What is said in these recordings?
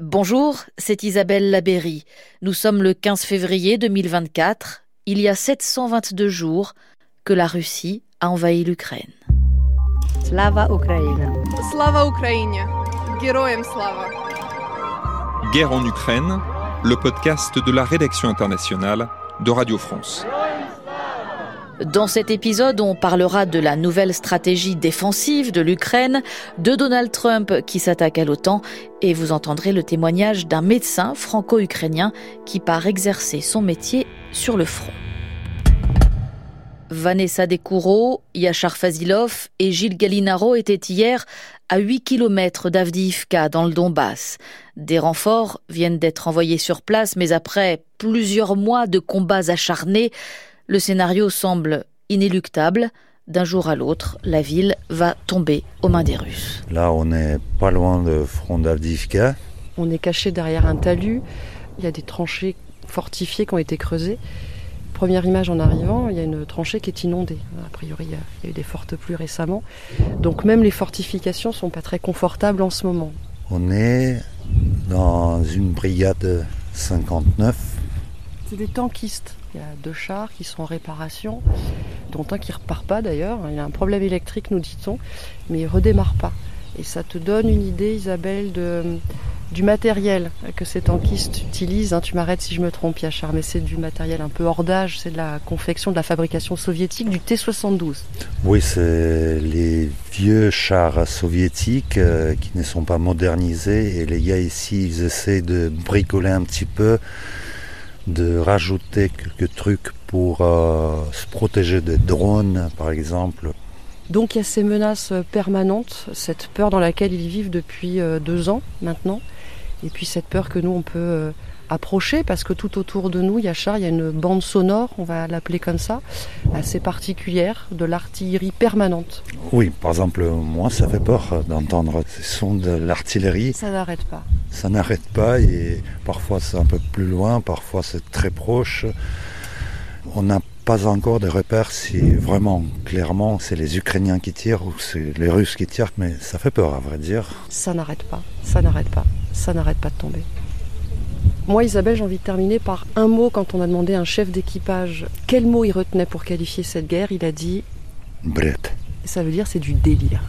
Bonjour, c'est Isabelle Labéry. Nous sommes le 15 février 2024, il y a 722 jours que la Russie a envahi l'Ukraine. Slava Ukraine. Slava Ukraine. Slava. Guerre en Ukraine, le podcast de la rédaction internationale de Radio France. Dans cet épisode, on parlera de la nouvelle stratégie défensive de l'Ukraine, de Donald Trump qui s'attaque à l'OTAN, et vous entendrez le témoignage d'un médecin franco-ukrainien qui part exercer son métier sur le front. Vanessa Dekouro, Yachar Fazilov et Gilles Galinaro étaient hier à 8 km d'Avdiivka dans le Donbass. Des renforts viennent d'être envoyés sur place, mais après plusieurs mois de combats acharnés, le scénario semble inéluctable. D'un jour à l'autre, la ville va tomber aux mains des Russes. Là, on n'est pas loin de front d'Avdivka. On est caché derrière un talus. Il y a des tranchées fortifiées qui ont été creusées. Première image en arrivant, il y a une tranchée qui est inondée. A priori, il y a eu des fortes pluies récemment. Donc même les fortifications sont pas très confortables en ce moment. On est dans une brigade 59. C'est des tankistes. Il y a deux chars qui sont en réparation, dont un qui repart pas d'ailleurs. Il a un problème électrique, nous dit-on, mais il redémarre pas. Et ça te donne une idée, Isabelle, de, du matériel que ces tankistes utilisent. Hein, tu m'arrêtes si je me trompe, Yachar, mais c'est du matériel un peu hors d'âge. C'est de la confection, de la fabrication soviétique du T-72. Oui, c'est les vieux chars soviétiques euh, qui ne sont pas modernisés. Et les gars ici, ils essaient de bricoler un petit peu de rajouter quelques trucs pour euh, se protéger des drones, par exemple. Donc il y a ces menaces permanentes, cette peur dans laquelle ils vivent depuis euh, deux ans maintenant, et puis cette peur que nous on peut euh, approcher parce que tout autour de nous, Yachar, il y a une bande sonore, on va l'appeler comme ça, assez particulière, de l'artillerie permanente. Oui, par exemple, moi ça fait peur d'entendre ces sons de l'artillerie. Ça n'arrête pas. Ça n'arrête pas et parfois c'est un peu plus loin, parfois c'est très proche. On n'a pas encore de repères si vraiment, clairement, c'est les Ukrainiens qui tirent ou c'est les Russes qui tirent, mais ça fait peur à vrai dire. Ça n'arrête pas, ça n'arrête pas, ça n'arrête pas de tomber. Moi, Isabelle, j'ai envie de terminer par un mot quand on a demandé à un chef d'équipage quel mot il retenait pour qualifier cette guerre. Il a dit Brett. Ça veut dire c'est du délire.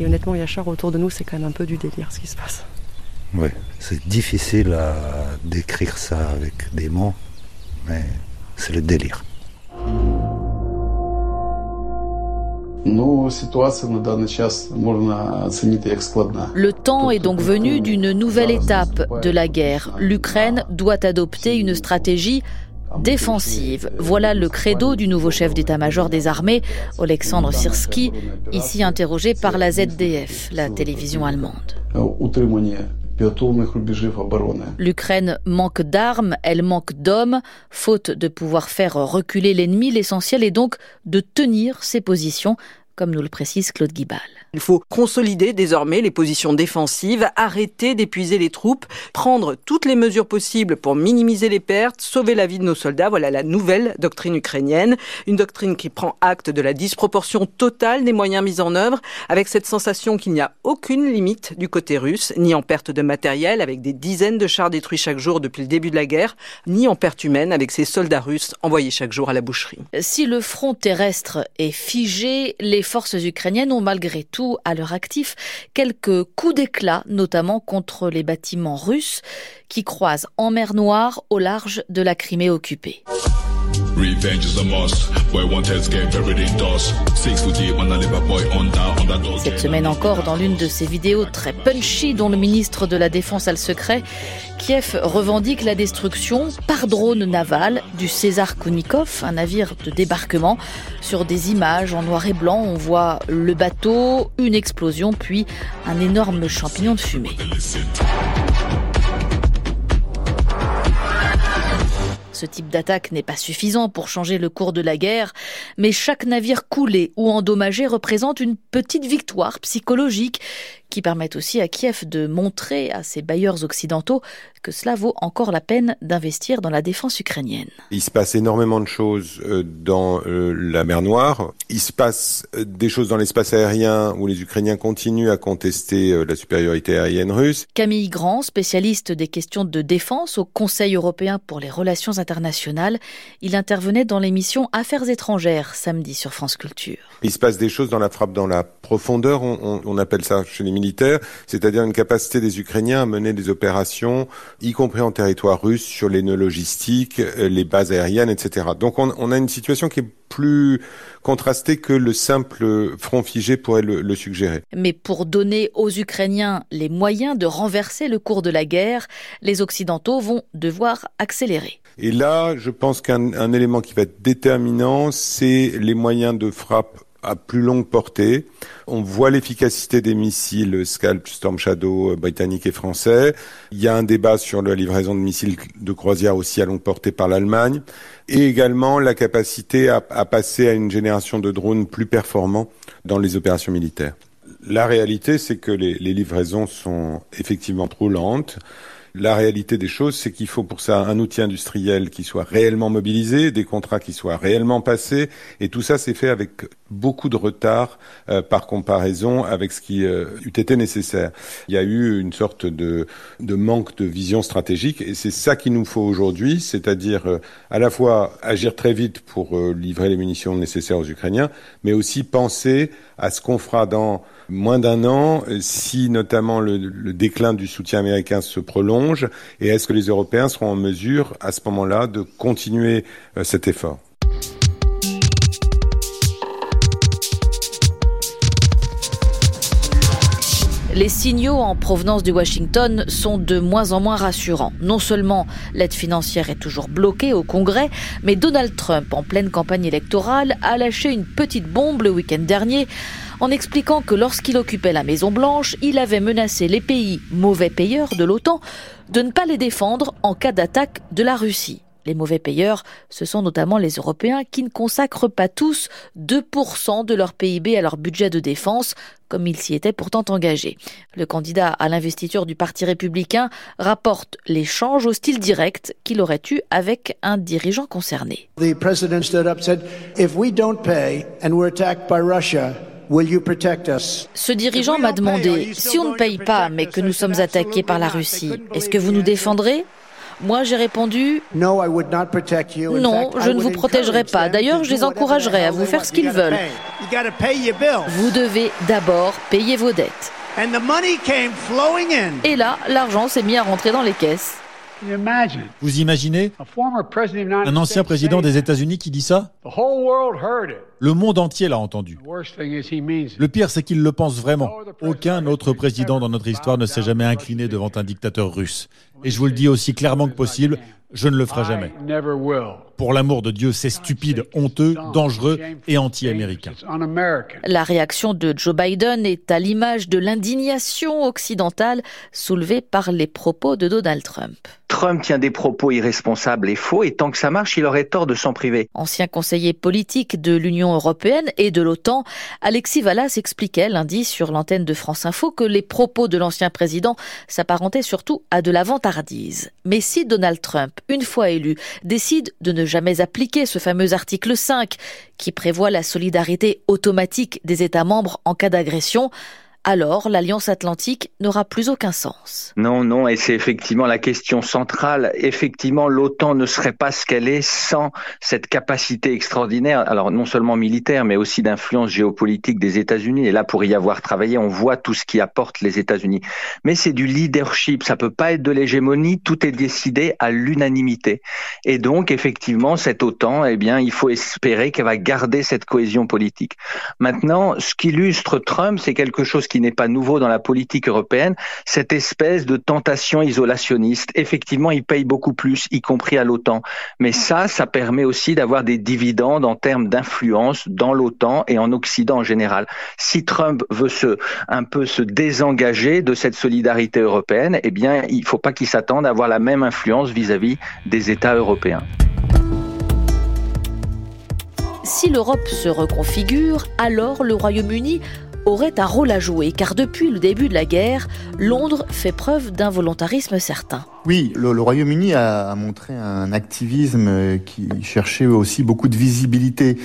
Et honnêtement, Yachar, autour de nous, c'est quand même un peu du délire ce qui se passe. Oui, c'est difficile à décrire ça avec des mots, mais c'est le délire. Le temps est donc venu d'une nouvelle étape de la guerre. L'Ukraine doit adopter une stratégie défensive. Voilà le credo du nouveau chef d'état-major des armées, Alexandre Sirski, ici interrogé par la ZDF, la télévision allemande. L'Ukraine manque d'armes, elle manque d'hommes, faute de pouvoir faire reculer l'ennemi. L'essentiel est donc de tenir ses positions, comme nous le précise Claude Guibal. Il faut consolider désormais les positions défensives, arrêter d'épuiser les troupes, prendre toutes les mesures possibles pour minimiser les pertes, sauver la vie de nos soldats. Voilà la nouvelle doctrine ukrainienne. Une doctrine qui prend acte de la disproportion totale des moyens mis en œuvre, avec cette sensation qu'il n'y a aucune limite du côté russe, ni en perte de matériel, avec des dizaines de chars détruits chaque jour depuis le début de la guerre, ni en perte humaine, avec ces soldats russes envoyés chaque jour à la boucherie. Si le front terrestre est figé, les forces ukrainiennes ont malgré tout à leur actif quelques coups d'éclat, notamment contre les bâtiments russes qui croisent en mer Noire au large de la Crimée occupée. Cette semaine encore, dans l'une de ces vidéos très punchy dont le ministre de la Défense a le secret, Kiev revendique la destruction par drone naval du César Kounikov, un navire de débarquement. Sur des images en noir et blanc, on voit le bateau, une explosion, puis un énorme champignon de fumée. Ce type d'attaque n'est pas suffisant pour changer le cours de la guerre, mais chaque navire coulé ou endommagé représente une petite victoire psychologique qui permet aussi à Kiev de montrer à ses bailleurs occidentaux que cela vaut encore la peine d'investir dans la défense ukrainienne. Il se passe énormément de choses euh, dans euh, la mer Noire. Il se passe euh, des choses dans l'espace aérien où les Ukrainiens continuent à contester la supériorité aérienne russe. Camille Grand, spécialiste des questions de défense au Conseil européen pour les relations internationales, il intervenait dans l'émission Affaires étrangères samedi sur France Culture. Il se passe des choses dans la frappe dans la profondeur, on, on appelle ça chez les militaire, c'est-à-dire une capacité des Ukrainiens à mener des opérations, y compris en territoire russe, sur les nœuds logistiques, euh, les bases aériennes, etc. Donc on, a une situation qui est plus contrastée que le simple front figé pourrait le, le, suggérer. Mais pour donner aux Ukrainiens les moyens de renverser le cours de la guerre, les Occidentaux vont devoir accélérer. Et là, je pense qu'un élément qui va être déterminant, c'est les moyens de frappe à plus longue portée. On voit l'efficacité des missiles Scalp, Storm Shadow euh, britanniques et français. Il y a un débat sur la livraison de missiles de croisière aussi à longue portée par l'Allemagne et également la capacité à, passer à une génération de drones plus performants dans les opérations militaires. La réalité, c'est que les, les livraisons sont effectivement trop lentes. La réalité des choses, c'est qu'il faut pour ça un outil industriel qui soit réellement mobilisé, des contrats qui soient réellement passés, et tout ça s'est fait avec beaucoup de retard euh, par comparaison avec ce qui euh, eût été nécessaire. Il y a eu une sorte de, de manque de vision stratégique, et c'est ça qu'il nous faut aujourd'hui, c'est-à-dire euh, à la fois agir très vite pour livrer les munitions nécessaires aux Ukrainiens, mais aussi penser à ce qu'on fera dans moins d'un an si notamment le, déclin du soutien américain se prolonge, et est-ce que les Européens seront en mesure à ce moment-là de continuer cet effort? Les signaux en provenance de Washington sont de moins en moins rassurants. Non seulement l'aide financière est toujours bloquée au Congrès, mais Donald Trump, en pleine campagne électorale, a lâché une petite bombe le week-end dernier en expliquant que lorsqu'il occupait la Maison-Blanche, il avait menacé les pays mauvais payeurs de l'OTAN de ne pas les défendre en cas d'attaque de la Russie. Les mauvais payeurs, ce sont notamment les Européens qui ne consacrent pas tous 2% de leur PIB à leur budget de défense, comme ils s'y étaient pourtant engagés. Le candidat à l'investiture du Parti républicain rapporte l'échange au style direct qu'il aurait eu avec un dirigeant concerné. Ce dirigeant m'a demandé, si on ne paye pas mais que nous sommes attaqués par la Russie, est-ce que vous nous défendrez? Moi, j'ai répondu Non, je ne vous protégerai pas. D'ailleurs, je les encouragerai à vous faire ce qu'ils veulent. Vous devez d'abord payer vos dettes. Et là, l'argent s'est mis à rentrer dans les caisses. Vous imaginez un ancien président des États-Unis qui dit ça? Le monde entier l'a entendu. Le pire, c'est qu'il le pense vraiment. Aucun autre président dans notre histoire ne s'est jamais incliné devant un dictateur russe. Et je vous le dis aussi clairement que possible, je ne le ferai jamais. Pour l'amour de Dieu, c'est stupide, honteux, dangereux et anti-américain. La réaction de Joe Biden est à l'image de l'indignation occidentale soulevée par les propos de Donald Trump. Trump tient des propos irresponsables et faux, et tant que ça marche, il aurait tort de s'en priver. Ancien conseiller politique de l'Union européenne et de l'OTAN, Alexis Vallas expliquait lundi sur l'antenne de France Info que les propos de l'ancien président s'apparentaient surtout à de la vantardise. Mais si Donald Trump, une fois élu, décide de ne jamais appliquer ce fameux article 5 qui prévoit la solidarité automatique des États membres en cas d'agression, alors l'Alliance atlantique n'aura plus aucun sens. Non, non, et c'est effectivement la question centrale. Effectivement, l'OTAN ne serait pas ce qu'elle est sans cette capacité extraordinaire, alors non seulement militaire, mais aussi d'influence géopolitique des États-Unis. Et là, pour y avoir travaillé, on voit tout ce qui apporte les États-Unis. Mais c'est du leadership, ça peut pas être de l'hégémonie, tout est décidé à l'unanimité. Et donc, effectivement, cette OTAN, eh bien, il faut espérer qu'elle va garder cette cohésion politique. Maintenant, ce qu'illustre Trump, c'est quelque qui n'est pas nouveau dans la politique européenne, cette espèce de tentation isolationniste. Effectivement, ils payent beaucoup plus, y compris à l'OTAN. Mais ça, ça permet aussi d'avoir des dividendes en termes d'influence dans l'OTAN et en Occident en général. Si Trump veut un peu se désengager de cette solidarité européenne, eh bien, il ne faut pas qu'il s'attende à avoir la même influence vis-à-vis -vis des États européens. Si l'Europe se reconfigure, alors le Royaume-Uni aurait un rôle à jouer, car depuis le début de la guerre, Londres fait preuve d'un volontarisme certain. Oui, le, Royaume-Uni a, montré un activisme qui cherchait aussi beaucoup de visibilité.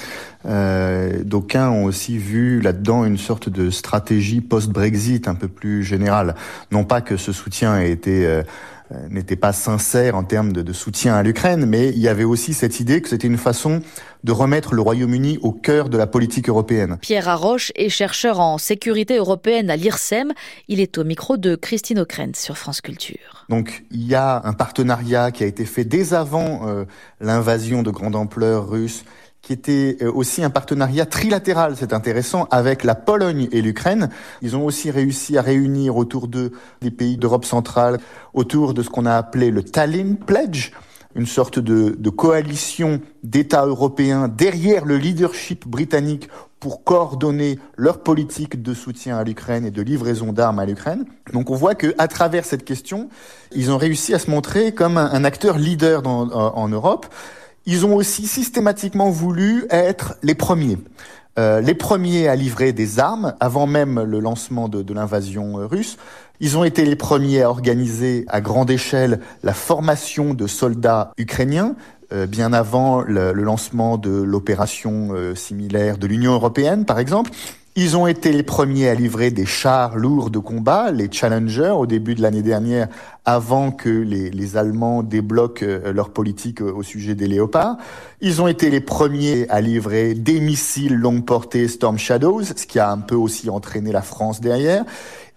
Euh, D'aucuns ont aussi vu là-dedans une sorte de stratégie post-Brexit un peu plus générale. Non pas que ce soutien ait été... Euh, n'était pas sincère en termes de, de soutien à l'Ukraine, mais il y avait aussi cette idée que c'était une façon de remettre le Royaume-Uni au cœur de la politique européenne. Pierre Arroche est chercheur en sécurité européenne à l'IRSEM. Il est au micro de Christine O'Krent sur France Culture. Donc il y a un partenariat qui a été fait dès avant euh, l'invasion de grande ampleur russe qui était euh, aussi un partenariat trilatéral, c'est intéressant, avec la Pologne et l'Ukraine. Ils ont aussi réussi à réunir autour d'eux des pays d'Europe centrale, autour de ce qu'on a appelé le Tallinn Pledge, une sorte de, coalition d'États européens derrière le leadership britannique pour coordonner leur politique de soutien à l'Ukraine et de livraison d'armes à l'Ukraine. Donc on voit que à travers cette question, ils ont réussi à se montrer comme un, acteur leader dans, en Europe. Ils ont aussi systématiquement voulu être les premiers. Euh, les premiers à livrer des armes avant même le lancement de, de l'invasion euh, russe. Ils ont été les premiers à organiser à grande échelle la formation de soldats ukrainiens, euh, bien avant le, le lancement de l'opération euh, similaire de l'Union européenne, par exemple. Ils ont été les premiers à livrer des chars lourds de combat, les Challenger, au début de l'année dernière, avant que les, les, Allemands débloquent euh, leur politique au sujet des léopards. Ils ont été les premiers à livrer des missiles longue portée Storm Shadows, ce qui a un peu aussi entraîné la France derrière.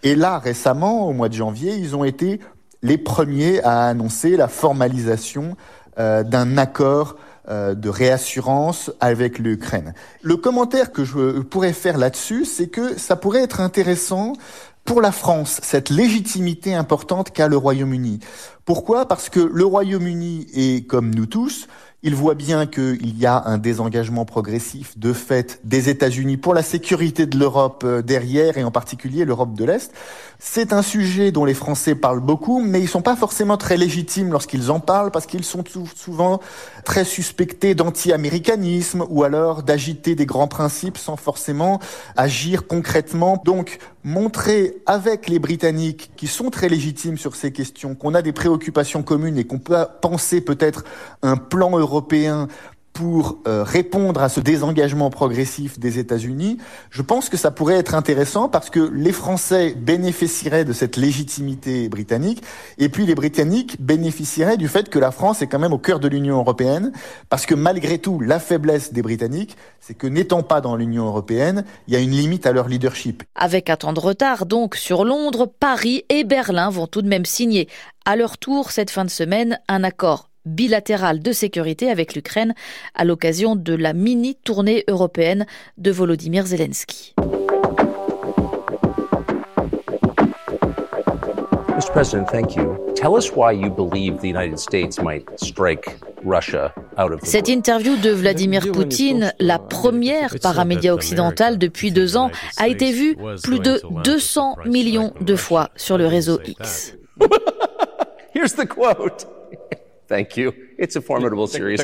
Et là, récemment, au mois de janvier, ils ont été les premiers à annoncer la formalisation euh, d'un accord euh, de réassurance avec l'Ukraine. Le commentaire que je pourrais faire là-dessus, c'est que ça pourrait être intéressant pour la France, cette légitimité importante qu'a le Royaume-Uni. Pourquoi? Parce que le Royaume-Uni est, comme nous tous, il voit bien qu'il y a un désengagement progressif de fait des États-Unis pour la sécurité de l'Europe euh, derrière et en particulier l'Europe de l'Est. C'est un sujet dont les Français parlent beaucoup, mais ils sont pas forcément très légitimes lorsqu'ils en parlent parce qu'ils sont souvent très suspectés d'anti-américanisme ou alors d'agiter des grands principes sans forcément agir concrètement. Donc, montrer avec les Britanniques qui sont très légitimes sur ces questions, qu'on a des préoccupations communes et qu'on peut penser peut-être un plan européen pour euh, répondre à ce désengagement progressif des États-Unis, je pense que ça pourrait être intéressant parce que les Français bénéficieraient de cette légitimité britannique et puis les Britanniques bénéficieraient du fait que la France est quand même au cœur de l'Union européenne parce que malgré tout, la faiblesse des Britanniques, c'est que n'étant pas dans l'Union européenne, il y a une limite à leur leadership. Avec un temps de retard donc sur Londres, Paris et Berlin vont tout de même signer à leur tour cette fin de semaine un accord bilatérale de sécurité avec l'Ukraine à l'occasion de la mini-tournée européenne de Volodymyr Zelensky. Mr. President, thank you. Tell us why you believe the United States might strike Russia out of Cette interview de Vladimir Poutine, la première par un média occidental depuis deux ans, a été vue plus de 200 millions de fois sur le réseau X. Here's the quote. Thank you. It's a formidable series.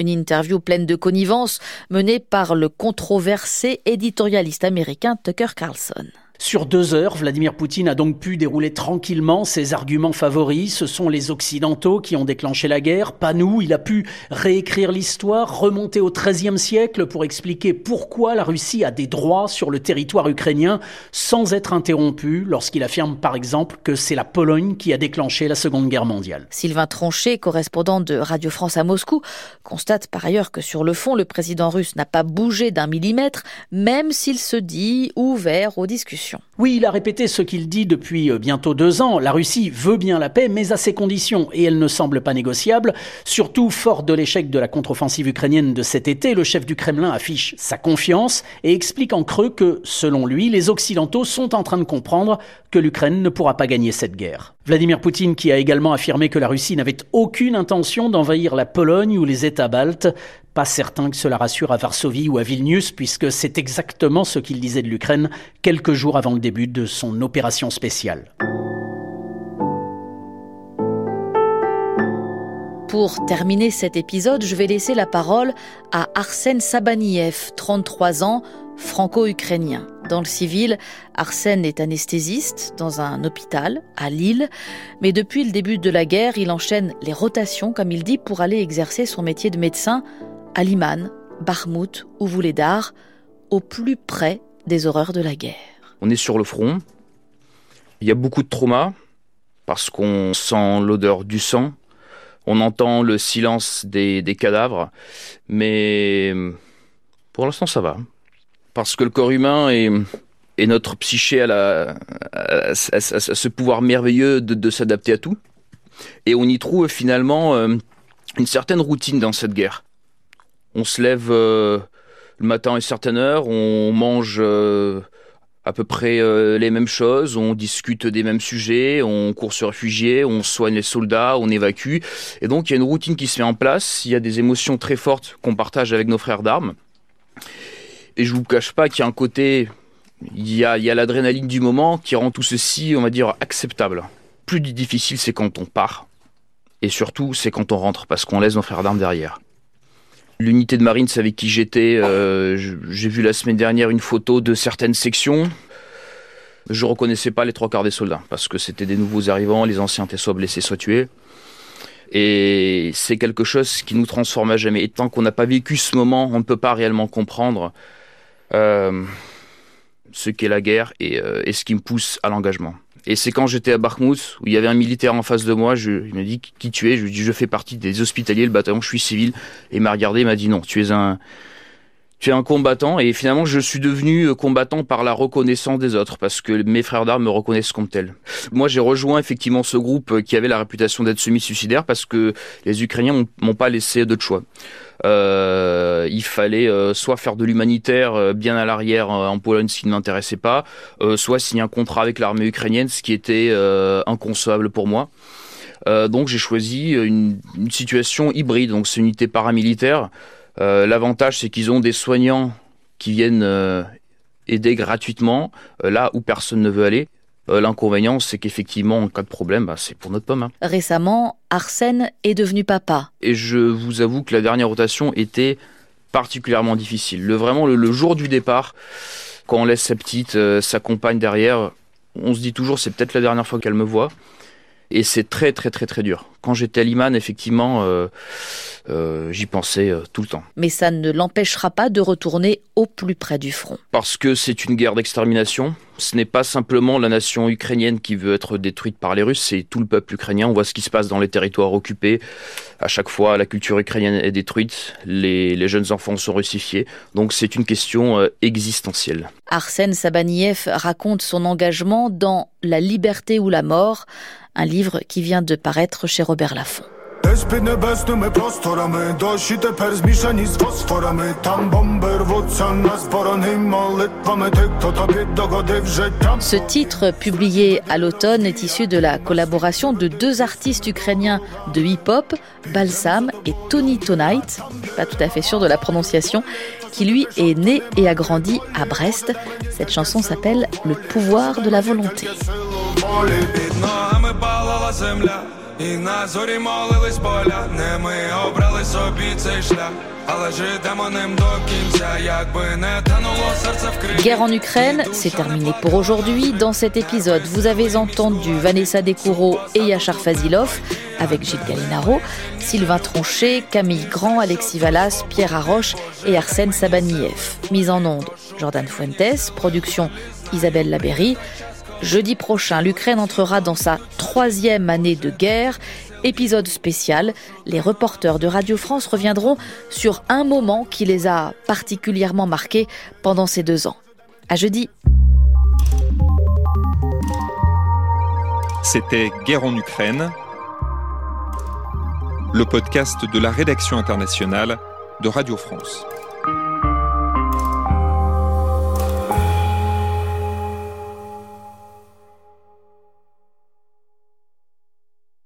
Une interview pleine de connivence menée par le controversé éditorialiste américain Tucker Carlson. Sur deux heures, Vladimir Poutine a donc pu dérouler tranquillement ses arguments favoris. Ce sont les Occidentaux qui ont déclenché la guerre, pas nous. Il a pu réécrire l'histoire, remonter au XIIIe siècle pour expliquer pourquoi la Russie a des droits sur le territoire ukrainien sans être interrompu lorsqu'il affirme par exemple que c'est la Pologne qui a déclenché la Seconde Guerre mondiale. Sylvain Tronchet, correspondant de Radio France à Moscou, constate par ailleurs que sur le fond, le président russe n'a pas bougé d'un millimètre, même s'il se dit ouvert aux discussions. Oui, il a répété ce qu'il dit depuis euh, bientôt deux ans. La Russie veut bien la paix, mais à ses conditions, et elle ne semble pas négociable. Surtout, fort de l'échec de la contre-offensive ukrainienne de cet été, le chef du Kremlin affiche sa confiance et explique en creux que, selon lui, les Occidentaux sont en train de comprendre que l'Ukraine ne pourra pas gagner cette guerre. Vladimir Poutine qui a également affirmé que la Russie n'avait aucune intention d'envahir la Pologne ou les États baltes. Pas certain que cela rassure à Varsovie ou à Vilnius, puisque c'est exactement ce qu'il disait de l'Ukraine quelques jours avant le début de son opération spéciale. Pour terminer cet épisode, je vais laisser la parole à Arsène Sabaniev, 33 ans, franco-ukrainien. Dans le civil, Arsène est anesthésiste dans un hôpital à Lille, mais depuis le début de la guerre, il enchaîne les rotations, comme il dit, pour aller exercer son métier de médecin à Liman, Bakhmut ou Vuledar, au plus près des horreurs de la guerre. On est sur le front. Il y a beaucoup de traumas parce qu'on sent l'odeur du sang, on entend le silence des, cadavres, mais pour l'instant ça va. Parce que le corps humain est, notre psyché à, ce pouvoir merveilleux de, s'adapter à tout. Et on y trouve finalement euh, une certaine routine dans cette guerre. On se lève euh, le matin à une certaine heure, on mange euh, à peu près les mêmes choses, on discute des mêmes sujets, on court sur réfugiés, on soigne les soldats, on évacue. Et donc il y a une routine qui se met en place, il y a des émotions très fortes qu'on partage avec nos frères d'armes. Et je vous cache pas qu'il y a un côté, il y a, l'adrénaline du moment qui rend tout ceci, on va dire, acceptable. Plus difficile, c'est quand on part. Et surtout, c'est quand on rentre, parce qu'on laisse nos frères d'armes derrière. L'unité de Marines avec qui j'étais, euh, j'ai vu la semaine dernière une photo de certaines sections. Je reconnaissais pas les trois quarts des soldats parce que c'était des nouveaux arrivants, les anciens étaient soit blessés, soit tués. Et c'est quelque chose qui nous transforme à jamais. Et tant qu'on n'a pas vécu ce moment, on ne peut pas réellement comprendre ce qu'est la guerre et, euh, et ce qui me pousse à l'engagement. Et c'est quand j'étais à Bakhmut, où il y avait un militaire en face de moi, je, il m'a dit qui tu es, je lui ai dit je fais partie des hospitaliers, le bataillon, je suis civil. Et il m'a regardé, il m'a dit non, tu es un, tu es un combattant. Et finalement, je suis devenu euh, combattant par la reconnaissance des autres, parce que mes frères d'armes me reconnaissent comme tel. Moi, j'ai rejoint effectivement ce groupe euh, qui avait la réputation d'être semi-suicidaire, parce que les Ukrainiens m'ont pas laissé d'autre choix. Euh, il fallait euh, soit faire de l'humanitaire euh, bien à l'arrière en Pologne, ce qui ne m'intéressait pas, soit signer un contrat avec l'armée ukrainienne, ce qui était inconcevable pour moi. donc j'ai choisi une, une, situation hybride, donc c'est une unité paramilitaire. L'avantage c'est qu'ils ont des soignants qui viennent aider gratuitement là où personne ne veut aller. Euh, l'inconvénient, c'est qu'effectivement, en cas de problème, bah, c'est pour notre pomme. Hein. Récemment, Arsène est devenu papa. Et je vous avoue que la dernière rotation était particulièrement difficile. Le, vraiment, le, jour du départ, quand on laisse sa petite, euh, sa compagne derrière, on se dit toujours, c'est peut-être la dernière fois qu'elle me voit. Et c'est très très très très dur. Quand j'étais à Liman, effectivement, euh, euh, j'y pensais euh, tout le temps. Mais ça ne l'empêchera pas de retourner au plus près du front. Parce que c'est une guerre d'extermination. Ce n'est pas simplement la nation ukrainienne qui veut être détruite par les Russes, c'est tout le peuple ukrainien. On voit ce qui se passe dans les territoires occupés. À chaque fois, la culture ukrainienne est détruite, les, les jeunes enfants sont russifiés. Donc c'est une question existentielle. Arsène Sabaniev raconte son engagement dans La liberté ou la mort, un livre qui vient de paraître chez Robert Laffont. Ce titre, publié à l'automne, est issu de la collaboration de deux artistes ukrainiens de hip-hop, Balsam et Tony Tonight, pas tout à fait sûr de la prononciation, qui lui est né et a grandi à Brest. Cette chanson s'appelle Le pouvoir de la volonté. І на зорі молились поля, не ми обрали собі цей шлях. Guerre en Ukraine, c'est terminé pour aujourd'hui. Dans cet épisode, vous avez entendu Vanessa Descoureaux et Yachar Fazilov avec Gilles Galinaro, Sylvain Tronchet, Camille Grand, Alexis Vallas, Pierre Arroche et Arsène Sabaniev. Mise en onde, Jordan Fuentes, production Isabelle Laberry. Jeudi prochain, l'Ukraine entrera dans sa troisième année de guerre. Épisode spécial, les reporters de Radio France reviendront sur un moment qui les a particulièrement marqués pendant ces deux ans. À jeudi. C'était Guerre en Ukraine, le podcast de la rédaction internationale de Radio France.